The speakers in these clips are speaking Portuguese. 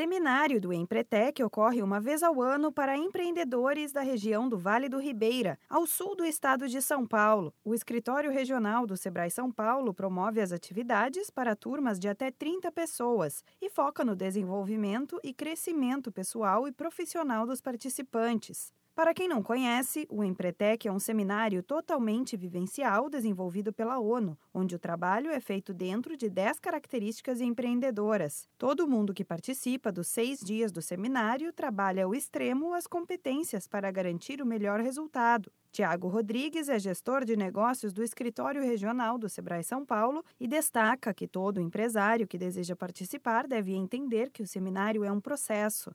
Seminário do Empretec ocorre uma vez ao ano para empreendedores da região do Vale do Ribeira, ao sul do estado de São Paulo. O escritório regional do Sebrae São Paulo promove as atividades para turmas de até 30 pessoas e foca no desenvolvimento e crescimento pessoal e profissional dos participantes. Para quem não conhece, o Empretec é um seminário totalmente vivencial desenvolvido pela ONU, onde o trabalho é feito dentro de 10 características empreendedoras. Todo mundo que participa dos seis dias do seminário trabalha ao extremo as competências para garantir o melhor resultado. Tiago Rodrigues é gestor de negócios do Escritório Regional do Sebrae São Paulo e destaca que todo empresário que deseja participar deve entender que o seminário é um processo.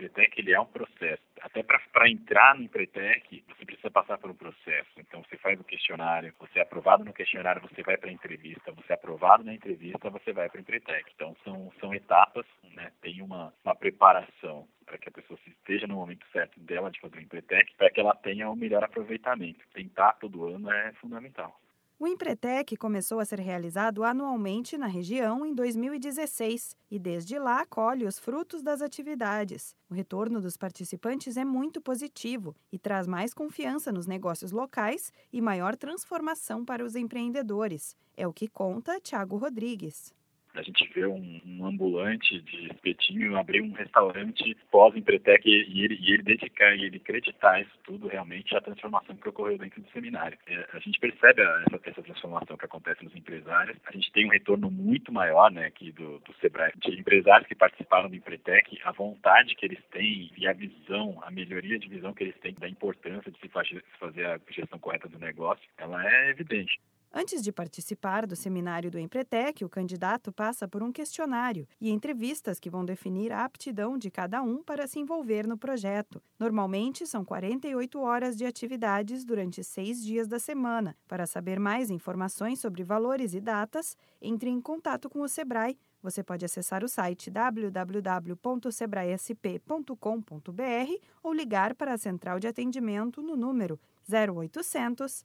Empretec ele é um processo até para entrar no Empretec, você precisa passar por um processo. Então, você faz o questionário, você é aprovado no questionário, você vai para a entrevista, você é aprovado na entrevista, você vai para o Empretec. Então, são, são etapas, né? tem uma, uma preparação para que a pessoa esteja no momento certo dela de fazer o Empretec, para que ela tenha o um melhor aproveitamento. Tentar todo ano é fundamental. O Empretec começou a ser realizado anualmente na região em 2016 e desde lá colhe os frutos das atividades. O retorno dos participantes é muito positivo e traz mais confiança nos negócios locais e maior transformação para os empreendedores. É o que conta Tiago Rodrigues a gente vê um, um, ambulante de espetinho abrir um restaurante pós-empretec e, ele, e ele dedicar e ele acreditar isso tudo realmente a transformação que ocorreu dentro do seminário. É, a gente percebe essa, essa, transformação que acontece nos empresários. A gente tem um retorno muito maior né, aqui do, do Sebrae, de empresários que participaram do Empretec, a vontade que eles têm e a visão, a melhoria de visão que eles têm da importância de se fazer a gestão correta do negócio, ela é evidente. Antes de participar do seminário do Empretec, o candidato passa por um questionário e entrevistas que vão definir a aptidão de cada um para se envolver no projeto. Normalmente, são 48 horas de atividades durante seis dias da semana. Para saber mais informações sobre valores e datas, entre em contato com o Sebrae. Você pode acessar o site www.sebraesp.com.br ou ligar para a central de atendimento no número 0800